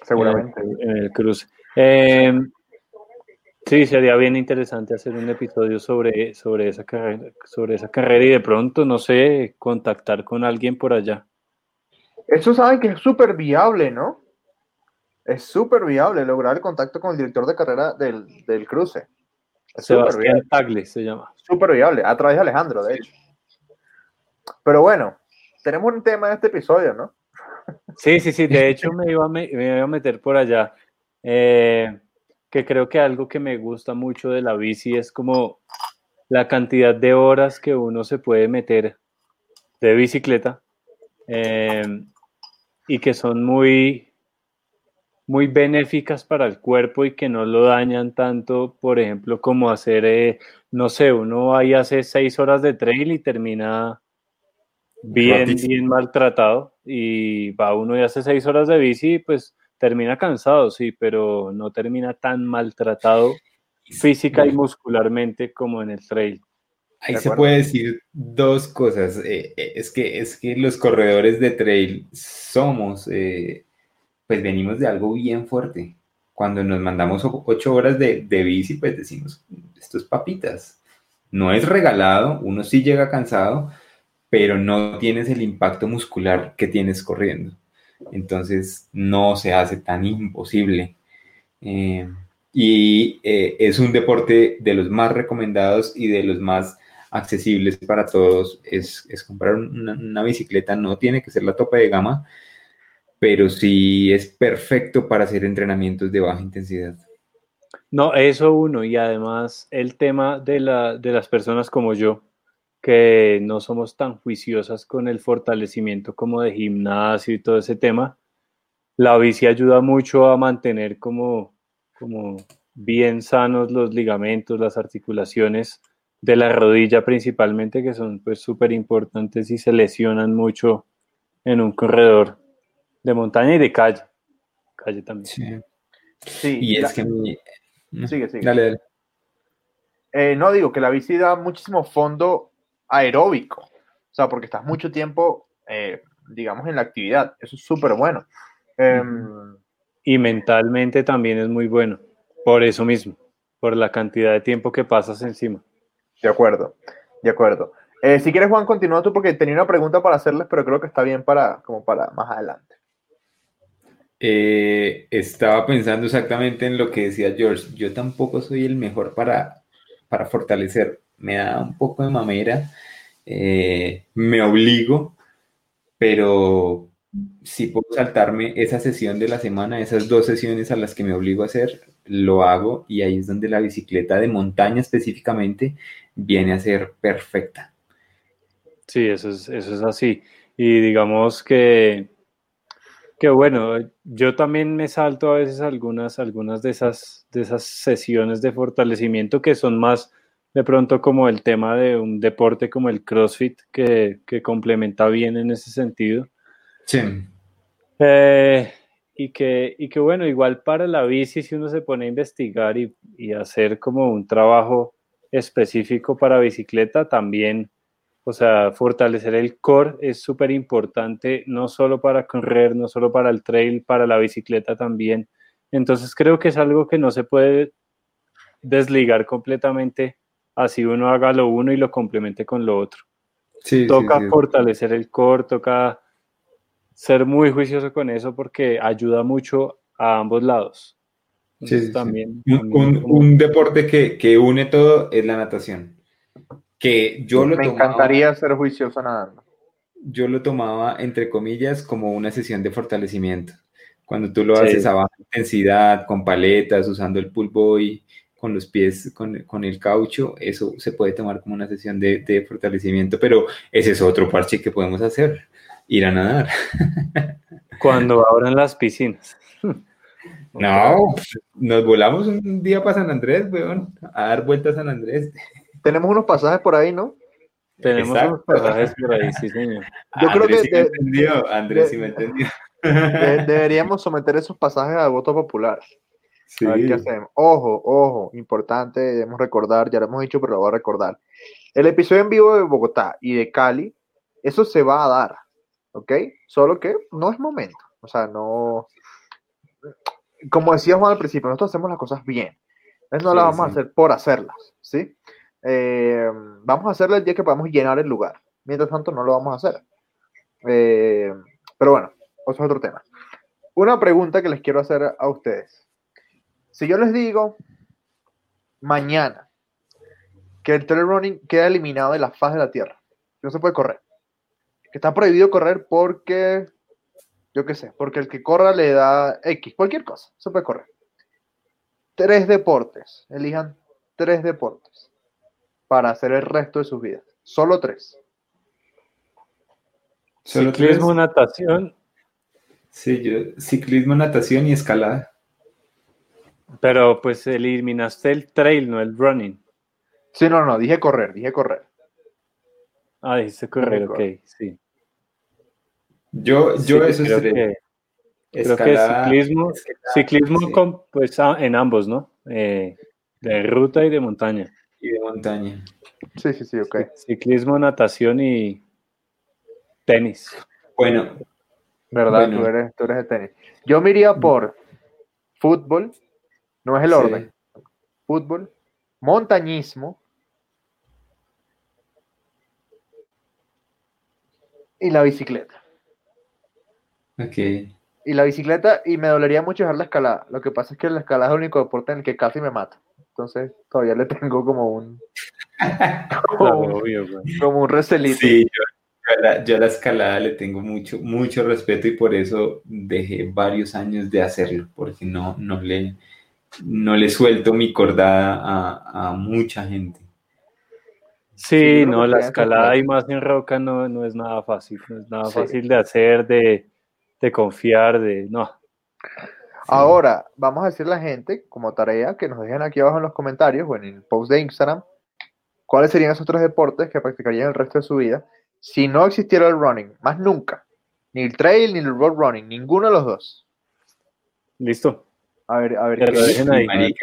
Seguramente. En el, en el cruce. Eh, sí, sería bien interesante hacer un episodio sobre, sobre, esa carrera, sobre esa carrera y de pronto, no sé, contactar con alguien por allá. Eso saben que es súper viable, ¿no? Es súper viable lograr el contacto con el director de carrera del, del cruce. Es súper viable. Sebastián Tagle se llama. Súper viable, a través de Alejandro, de hecho. Pero bueno, tenemos un tema en este episodio, ¿no? Sí, sí, sí, de hecho me iba a, me, me iba a meter por allá. Eh, que creo que algo que me gusta mucho de la bici es como la cantidad de horas que uno se puede meter de bicicleta eh, y que son muy, muy benéficas para el cuerpo y que no lo dañan tanto, por ejemplo, como hacer, eh, no sé, uno ahí hace seis horas de trail y termina bien, bien maltratado y va uno y hace seis horas de bici, pues termina cansado, sí, pero no termina tan maltratado física y muscularmente como en el trail. Ahí se puede decir dos cosas. Eh, eh, es, que, es que los corredores de trail somos, eh, pues venimos de algo bien fuerte. Cuando nos mandamos ocho horas de, de bici, pues decimos, esto es papitas. No es regalado, uno sí llega cansado, pero no tienes el impacto muscular que tienes corriendo. Entonces no se hace tan imposible. y es un deporte de los más recomendados y de los más accesibles para todos es, comprar una, bicicleta, no tiene que ser la topa de gama, pero sí es perfecto para hacer entrenamientos de baja intensidad. No, eso uno, y además el tema de, la, de las personas como yo, que no somos tan juiciosas con el fortalecimiento como de gimnasio y todo ese tema, la bici ayuda mucho a mantener como, como bien sanos los ligamentos, las articulaciones, de la rodilla principalmente, que son pues súper importantes y se lesionan mucho en un corredor de montaña y de calle. Calle también. Sí. y es que... Sigue, sigue. Dale, dale. Eh, no digo que la bici da muchísimo fondo aeróbico, o sea, porque estás mucho tiempo, eh, digamos, en la actividad. Eso es súper bueno. Em, y mentalmente también es muy bueno, por eso mismo, por la cantidad de tiempo que pasas encima. De acuerdo, de acuerdo. Eh, si quieres, Juan, continúa tú porque tenía una pregunta para hacerles, pero creo que está bien para, como para más adelante. Eh, estaba pensando exactamente en lo que decía George. Yo tampoco soy el mejor para, para fortalecer. Me da un poco de mamera. Eh, me obligo, pero si puedo saltarme esa sesión de la semana, esas dos sesiones a las que me obligo a hacer, lo hago y ahí es donde la bicicleta de montaña específicamente viene a ser perfecta. Sí, eso es, eso es así. Y digamos que, que bueno, yo también me salto a veces algunas, algunas de, esas, de esas sesiones de fortalecimiento que son más de pronto como el tema de un deporte como el CrossFit que, que complementa bien en ese sentido. Sí. Eh, y que, y que bueno, igual para la bici, si uno se pone a investigar y, y hacer como un trabajo específico para bicicleta, también, o sea, fortalecer el core es súper importante, no solo para correr, no solo para el trail, para la bicicleta también. Entonces creo que es algo que no se puede desligar completamente, así uno haga lo uno y lo complemente con lo otro. toca fortalecer el core, toca ser muy juicioso con eso porque ayuda mucho a ambos lados. Sí, también, un, deporte que, une todo es la natación. Que yo lo Me encantaría ser juicioso nadando. Yo lo tomaba, entre comillas, como una sesión de fortalecimiento. Cuando tú lo haces a baja intensidad, con paletas, usando el pull boy, con los pies, con, el caucho, eso se puede tomar como una sesión de, de fortalecimiento, pero ese es otro parche que podemos hacer, ir a nadar. Cuando abran las piscinas. No, nos volamos un día para San Andrés, weón, a dar vueltas a San Andrés. Tenemos unos pasajes por ahí, ¿no? Tenemos unos pasajes por ahí, sí, señor. Yo creo que. Sí me entendió, Andrés sí me entendió. deberíamos someter esos pasajes a voto popular. Sí. A ver qué hacemos. Ojo, ojo, importante, debemos recordar, ya lo hemos dicho, pero lo voy a recordar. El episodio en vivo de Bogotá y de Cali, eso se va a dar, ¿ok? Solo que no es momento. O sea, no como decía Juan al principio, nosotros hacemos las cosas bien. no las vamos a hacer por hacerlas, ¿sí? Eh, vamos a hacerlas el día que podamos llenar el lugar. Mientras tanto, no lo vamos a hacer. Eh, pero bueno, eso es otro tema. Una pregunta que les quiero hacer a ustedes. Si yo les digo mañana que el trail running queda eliminado de la faz de la Tierra, no se puede correr, que está prohibido correr porque yo qué sé, porque el que corra le da X, cualquier cosa, se puede correr. tres deportes. Elijan tres deportes para hacer el resto de sus vidas. Solo tres. Solo ciclismo, tres? natación. Sí, yo, ciclismo, natación y escalada. Pero pues eliminaste el trail, no el running. Sí, no, no, dije correr, dije correr. Ah, dijiste correr, ok, sí. Yo, yo eso creo que, creo que ciclismo, ciclismo pues, ah, en ambos, ¿no? Eh, de ruta y de montaña. Y de montaña. Sí, sí, sí, ok. Ciclismo, natación y tenis. Bueno. ¿Verdad? Tú, eres, tú eres de tenis. Yo me iría por fútbol, no es el orden. Fútbol, montañismo y la bicicleta. Ok. Y la bicicleta, y me dolería mucho dejar la escalada. Lo que pasa es que la escalada es el único deporte en el que casi me mata. Entonces todavía le tengo como un. como, un, como un recelito. Sí, yo, a la escalada le tengo mucho, mucho respeto y por eso dejé varios años de hacerlo, porque no, no, le, no le suelto mi cordada a, a mucha gente. Sí, no, la escalada y más en roca no, no es nada fácil, no es nada fácil de hacer, de, de confiar, de no. Ahora, vamos a decirle a la gente, como tarea, que nos dejen aquí abajo en los comentarios o en el post de Instagram, cuáles serían esos tres deportes que practicarían el resto de su vida si no existiera el running, más nunca. Ni el trail ni el road running, ninguno de los dos. Listo. A ver, a ver, qué, dejen ahí,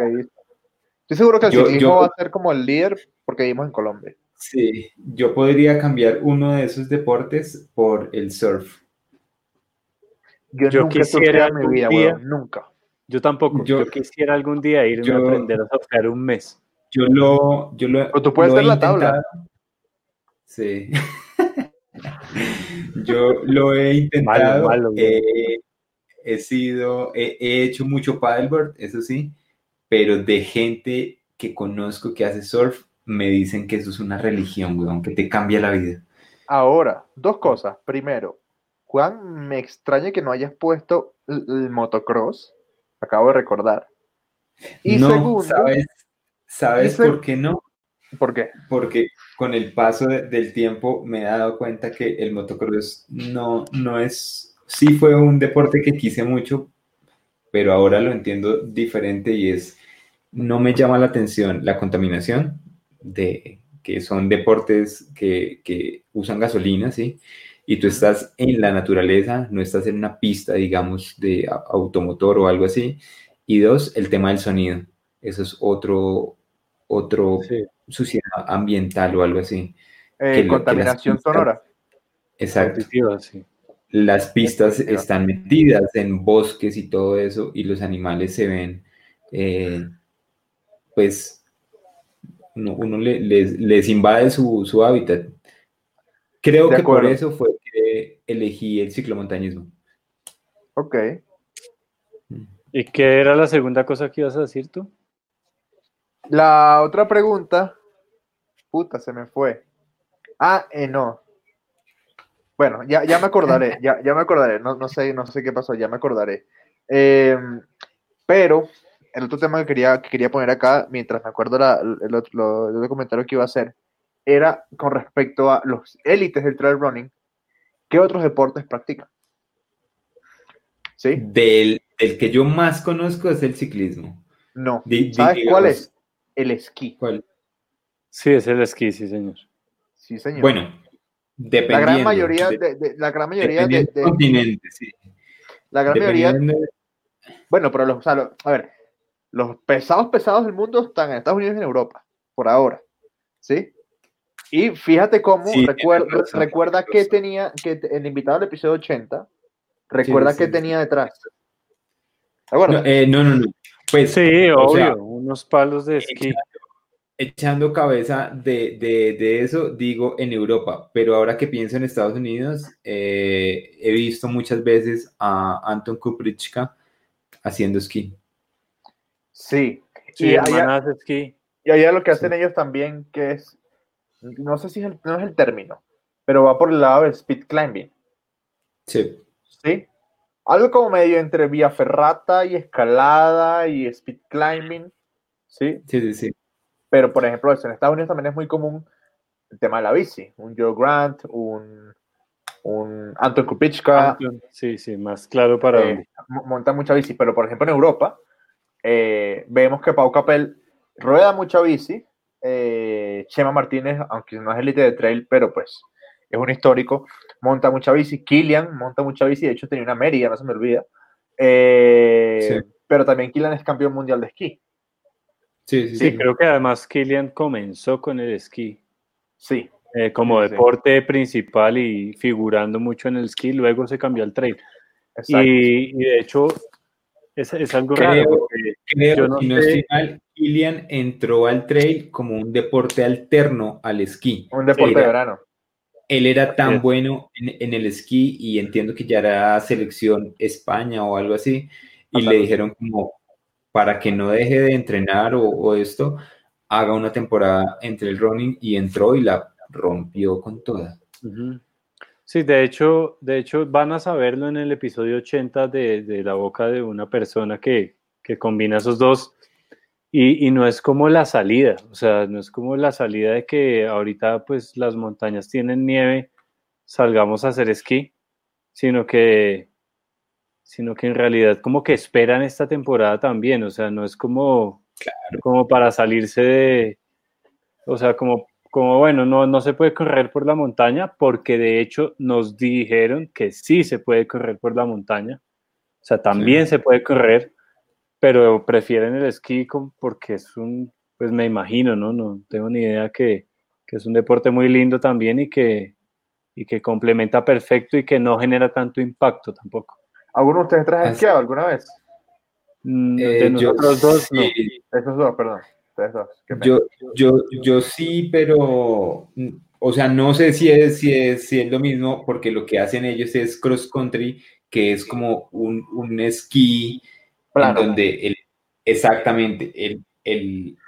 Estoy seguro que el ciclismo va a ser como el líder porque vivimos en Colombia. Sí, yo podría cambiar uno de esos deportes por el surf. Yo, nunca quisiera mi vida, día, nunca. Yo tampoco. Yo, quisiera algún día irme a aprender a surfear un mes. Yo lo, yo lo. Pero tú puedes hacer la tabla. Sí. yo lo he intentado. he sido, he, he, hecho mucho paddleboard, eso sí, pero de gente que conozco que hace surf, me dicen que eso es una religión, weón, que te cambia la vida. Ahora, dos cosas. Primero, Juan, me extraña que no hayas puesto el, motocross. Acabo de recordar. Y no, segundo, ¿sabes, ¿sabes por qué no? ¿Por qué? Porque con el paso del tiempo me he dado cuenta que el motocross no, no es, sí fue un deporte que quise mucho, pero ahora lo entiendo diferente y es, no me llama la atención la contaminación de que son deportes que, que usan gasolina, ¿sí? Y tú estás en la naturaleza, no estás en una pista, digamos, de automotor o algo así. Y dos, el tema del sonido. Eso es otro, otro suciedad ambiental o algo así. Eh, contaminación sonora. Exacto. Las pistas están metidas en bosques y todo eso, y los animales se ven, eh, pues, uno, les, invade su, su hábitat. Creo que por eso fue elegí el ciclomontañismo. Ok. ¿Y qué era la segunda cosa que ibas a decir tú? La otra pregunta, puta, se me fue. Ah, eh, no. Bueno, ya, ya me acordaré, ya, ya me acordaré, no, no, sé, no sé qué pasó, ya me acordaré. Em, pero el otro tema que quería, que quería poner acá, mientras me acuerdo el, otro, el otro comentario que iba a hacer, era con respecto a los élites del trail running, ¿qué otros deportes practican? ¿Sí? Del, que yo más conozco es el ciclismo. No. ¿Sabes cuál es? El esquí. ¿Cuál? Sí, es el esquí, sí, señor. Sí, señor. Bueno, dependiendo. La gran mayoría de, la gran mayoría de, continente, sí. La gran mayoría. Bueno, pero los, a ver, los pesados pesados del mundo están en Estados Unidos y en Europa, por ahora. ¿Sí? Y fíjate cómo, recuerda, recuerda que tenía, que el invitado del episodio 80, recuerda que tenía detrás. Eh, no, no, no, Pues, sí, obvio, unos palos de esquí. Echando, cabeza de, de, de, eso, digo en Europa, pero ahora que pienso en Estados Unidos, eh, he visto muchas veces a Anton Kuprichka haciendo esquí. Sí, y allá, esquí. Y allá lo que hacen ellos también, que es no sé si es el, no es el término, pero va por el lado del speed climbing. Sí. ¿Sí? algo como medio entre vía ferrata y escalada y speed climbing, ¿sí? Sí, sí, sí. Pero, por ejemplo, en Estados Unidos también es muy común el tema de la bici. Un Joe Grant, un, un Anton Kupichka. Sí, sí, más claro para eh, monta mucha bici. Pero, por ejemplo, en Europa eh, vemos que Pau Capel rueda mucha bici. Eh, Chema Martínez, aunque no es élite de trail, pero pues es un histórico, monta mucha bici. Killian monta mucha bici, de hecho tenía una Mérida, no se me olvida. Eh, pero también Killian es campeón mundial de esquí. Sí, sí, sí, creo que además Killian comenzó con el esquí. Sí. Eh, como deporte principal y figurando mucho en el esquí, luego se cambió al trail. Y, de hecho, es, es algo raro. Creo, no Killian entró al trail como un deporte alterno al esquí. Un deporte de verano. Él era tan bueno en, el esquí y entiendo que ya era selección España o algo así, y le dijeron como, para que no deje de entrenar o, esto, haga una temporada entre el running y entró y la rompió con toda. Sí, de hecho, de hecho van a saberlo en el episodio 80 de, de la boca de una persona que, que combina esos dos y, no es como la salida, o sea, no es como la salida de que ahorita pues las montañas tienen nieve, salgamos a hacer esquí, sino que, sino que en realidad como que esperan esta temporada también, o sea, no es como, como para salirse de, o sea, como, como bueno, no, no se puede correr por la montaña, porque de hecho nos dijeron que sí se puede correr por la montaña, o sea, también se puede correr pero prefieren el esquí porque es un, pues me imagino, ¿no? No tengo ni idea que, que es un deporte muy lindo también y que, y que complementa perfecto y que no genera tanto impacto tampoco. ¿Alguno de ustedes trae esquiado alguna vez? Mm, eh, de nosotros dos, no. Esos dos, perdón. Dos. Yo, yo, yo sí, pero, o sea, no sé si es, si, es, si es lo mismo, porque lo que hacen ellos es cross country, que es como un, un esquí donde el, exactamente el, el,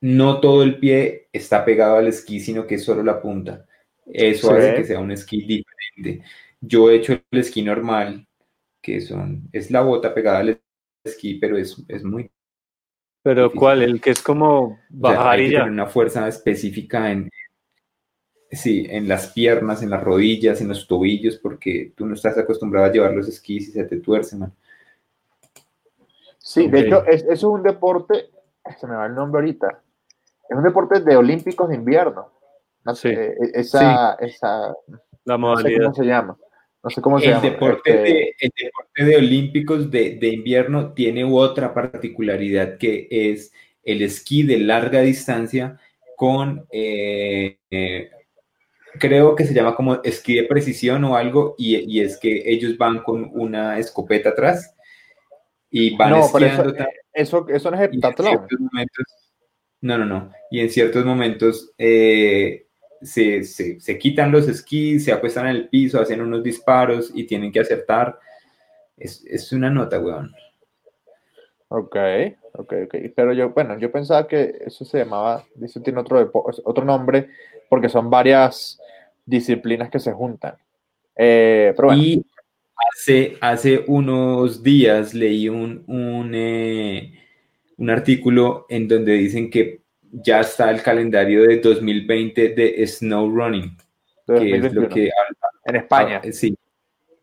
no todo el pie está pegado al esquí, sino que es solo la punta. Eso hace que sea un esquí diferente. Yo he hecho el esquí normal, que son, es la bota pegada al esquí, pero es, es muy... ¿Pero cuál? El que es como bajar y ya. una fuerza específica en, sí, en las piernas, en las rodillas, en los tobillos, porque tú no estás acostumbrado a llevar los esquís y se te tuerce, man. Sí, de hecho, es, es un deporte, se me va el nombre ahorita, es un deporte de olímpicos de invierno. No sé, e, e, esa, esa, la modalidad. No sé cómo se llama. No sé cómo se el llama. Deporte este de, el deporte de olímpicos de, de, invierno tiene otra particularidad que es el esquí de larga distancia con, eh, eh, creo que se llama como esquí de precisión o algo, y, y es que ellos van con una escopeta atrás y van no, esquiando. Eso, eso, no es heptatlón. No, no, no. Y en ciertos momentos eh, se, se, se, quitan los esquís, se acuestan en el piso, hacen unos disparos y tienen que acertar. Es, es una nota, weón. Ok, ok, ok. Pero yo, bueno, yo pensaba que eso se llamaba, dice, tiene otro, otro nombre, porque son varias disciplinas que se juntan. Eh, pero bueno. Y Hace, hace unos días leí un, un, eh, un, artículo en donde dicen que ya está el calendario de 2020 de snow running, que es lo que en España. Ah, sí,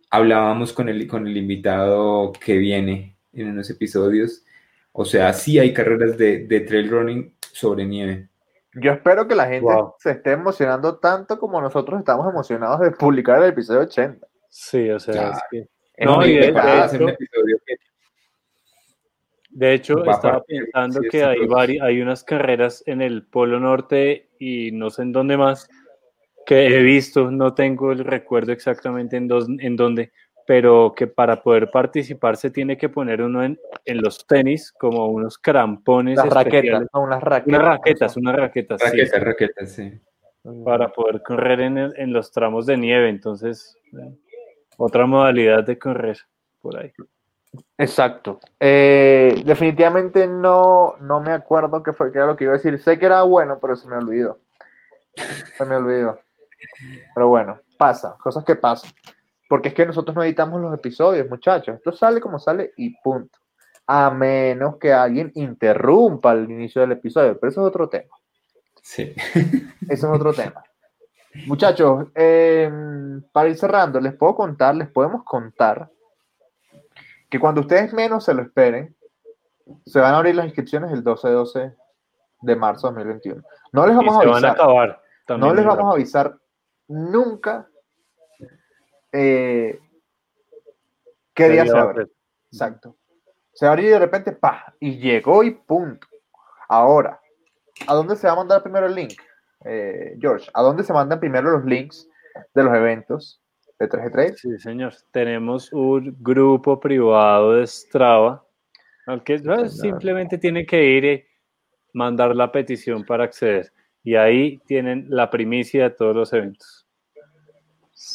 hablábamos con el, con el invitado que viene en unos episodios. O sea, sí hay carreras de, de trail running sobre nieve. Yo espero que la gente se esté emocionando tanto como nosotros estamos emocionados de publicar el episodio 80. Sí, o sea, es que... No, y de, hecho, de hecho estaba pensando que hay, hay unas carreras en el Polo Norte y no sé en dónde más que he visto, no tengo el recuerdo exactamente en, dos, en dónde, pero que para poder participar se tiene que poner uno en, en los tenis como unos crampones. Las raquetas, unas raquetas. Unas raquetas, unas raquetas. Raquetas, sí. raquetas, sí. Para poder correr en, en los tramos de nieve, entonces... Otra modalidad de correr por ahí. Exacto. Eh, definitivamente no, no me acuerdo qué fue que era lo que iba a decir. Sé que era bueno, pero se me olvidó. Se me olvidó. Pero bueno, pasa, cosas que pasan. Porque es que nosotros no editamos los episodios, muchachos. Esto sale como sale y punto. A menos que alguien interrumpa el inicio del episodio, pero eso es otro tema. Sí. Eso es otro tema. Muchachos, em, para ir cerrando, les puedo contar, les podemos contar que cuando ustedes menos se lo esperen, se van a abrir las inscripciones el 12-12 de marzo de 2021. No les vamos Y a se van a avisar. acabar. No les vamos a avisar nunca eh, qué día se abre. Exacto. Se abrió y de repente, pa, y llegó y punto. Ahora, ¿a dónde se va a mandar primero el link? Eh, George, ¿a dónde se mandan primero los links de los eventos de 3G3? Sí, señor. Tenemos un grupo privado de Strava al que no, simplemente tienen que ir y mandar la petición para acceder. Y ahí tienen la primicia de todos los eventos.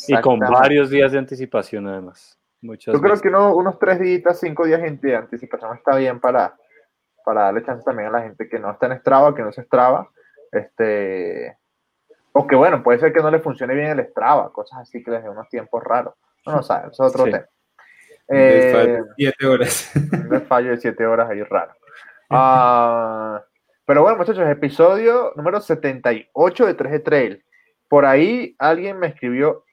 Y con varios días de anticipación, además. Muchas Yo creo veces. que uno- unos tres días, cinco días de anticipación está bien para, para darle chance también a la gente que no está en Strava, que no se Strava. Este, o que bueno, puede ser que no le funcione bien el Strava, cosas así que les dé unos tiempos raros. No lo sabe, eso es otro Sí. tema. Un Eh, de siete horas. un desfallo de siete horas ahí raro. Ah, pero bueno, muchachos, episodio número 78 de 3G Trail. Por ahí alguien me escribió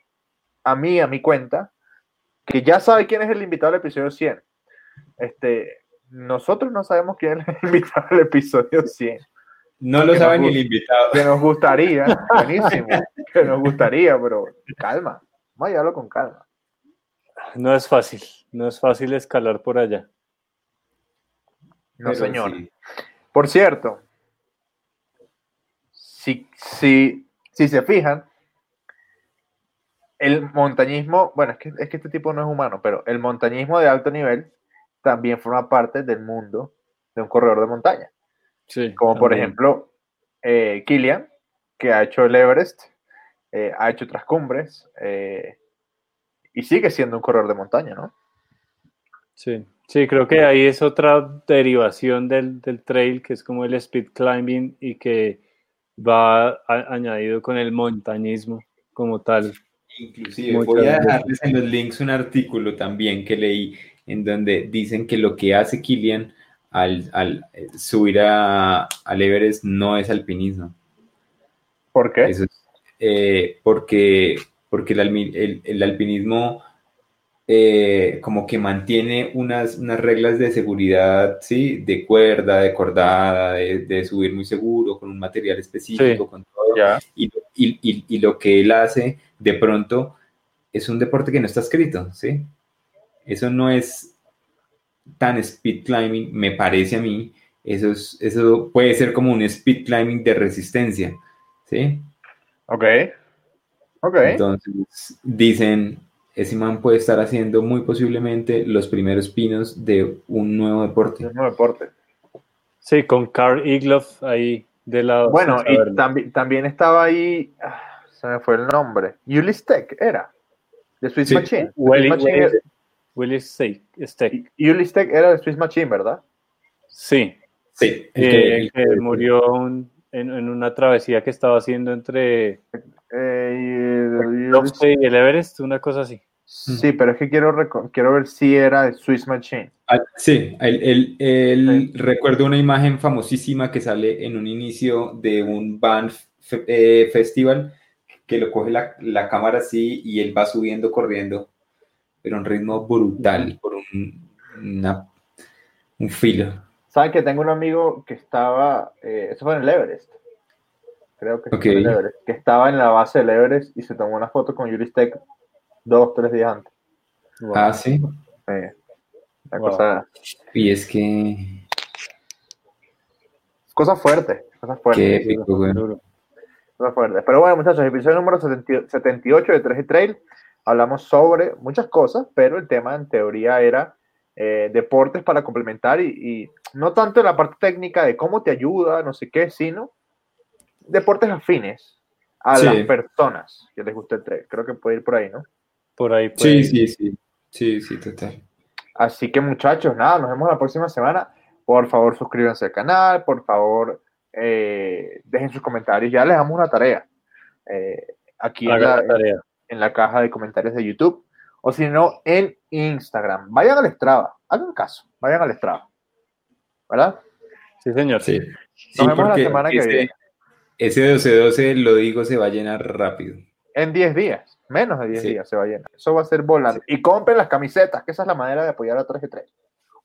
a mí, a mi cuenta, que ya sabe quién es el invitado del episodio 100. Este, nosotros no sabemos quién es el invitado del episodio 100. No lo sabe ni el invitado. Que nos gustaría, buenísimo, que nos gustaría, pero calma, vamos a llevarlo con calma. No es fácil. No es fácil escalar por allá. No, Pero señor. sí. Por cierto, si, si, si se fijan, el montañismo, bueno, es que, es que este tipo no es humano, pero el montañismo de alto nivel también forma parte del mundo de un corredor de montaña. Sí, Como por ejemplo, eh, Kilian, que ha hecho el Everest, eh, ha hecho otras cumbres, eh, y sigue siendo un corredor de montaña, ¿no? Sí, sí, creo que ahí es otra derivación del, del trail, que es como el speed climbing y que va a- añadido con el montañismo como tal. Inclusive voy a dejarles en los links un artículo también que leí en donde dicen que lo que hace Kilian al, al, eh, subir a, al Everest no es alpinismo. ¿Por qué? Eso eh, porque, porque el, almi- el- el alpinismo eh, como que mantiene unas, unas reglas de seguridad, ¿sí? De cuerda, de cordada, de, de subir muy seguro, con un material específico, Sí. con todo. Y, y- y- y lo que él hace de pronto es un deporte que no está escrito, ¿sí? Eso no es tan speed climbing, me parece a mí. Eso, es, eso puede ser como un speed climbing de resistencia, ¿sí? Ok. Ok. Entonces dicen, ese man puede estar haciendo muy posiblemente los primeros pinos de un nuevo deporte. Un deporte. Sí, con Carl Igloff ahí de lado. Bueno, y también, también estaba ahí, ah, se me fue el nombre, Ulyss Tech era, de Swiss Sí. Machine. Swiss Machine Willy- era- Willis Steak. Steak. Ulyss Tech era de Swiss Machine, ¿verdad? Sí, Sí, el eh, que- el que murió un- en, en una travesía que estaba haciendo entre Eh, y- y el Everest, una cosa así. sí, pero es que quiero, quiero ver si era de Swiss Machine. Ah, Sí, el, el- el- recuerdo una imagen famosísima que sale en un inicio de un band fe- eh, festival que lo coge la, la cámara así y él va subiendo corriendo, pero a un ritmo brutal, por un, una- un filo. ¿Saben que tengo un amigo que estaba, eh, eso fue en el Everest, creo que, fue en el Everest, que estaba en la base del Everest y se tomó una foto con Tech dos, tres días antes. Wow. Ah, sí. Eh, una Wow. cosa, Y es que, cosa fuerte, cosa fuerte. qué épico, güey. Duro. Cosa fuerte. Pero bueno, muchachos, episodio número 70 78 de 3G Trail. Hablamos sobre muchas cosas, pero el tema en teoría era eh, deportes para complementar y, y no tanto en la parte técnica de cómo te ayuda, no sé qué, sino deportes afines a Sí. las personas que les gusta el trail. Creo que puede ir por ahí, ¿no? Por ahí. Sí, pues. sí, sí. Sí, sí, total. Así que muchachos, nada, nos vemos la próxima semana. Por favor, suscríbanse al canal, por favor, eh, dejen sus comentarios. Ya les damos una tarea. Eh, aquí en la, la tarea. En la caja de comentarios de YouTube o si no, en Instagram. Vayan al Strava, hagan caso, vayan al Strava. ¿Verdad? Sí, señor. Sí. Nos Sí, vemos la semana que viene. Ese 12-12, lo digo, se va a llenar rápido. En 10 días, menos de 10 Sí. días se va a llenar. Eso va a ser volando. Y compren las camisetas, que esa es la manera de apoyar a 3G3.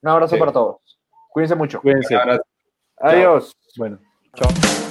Un abrazo Sí. para todos. Cuídense mucho. Cuídense. Adiós. Bueno, chao.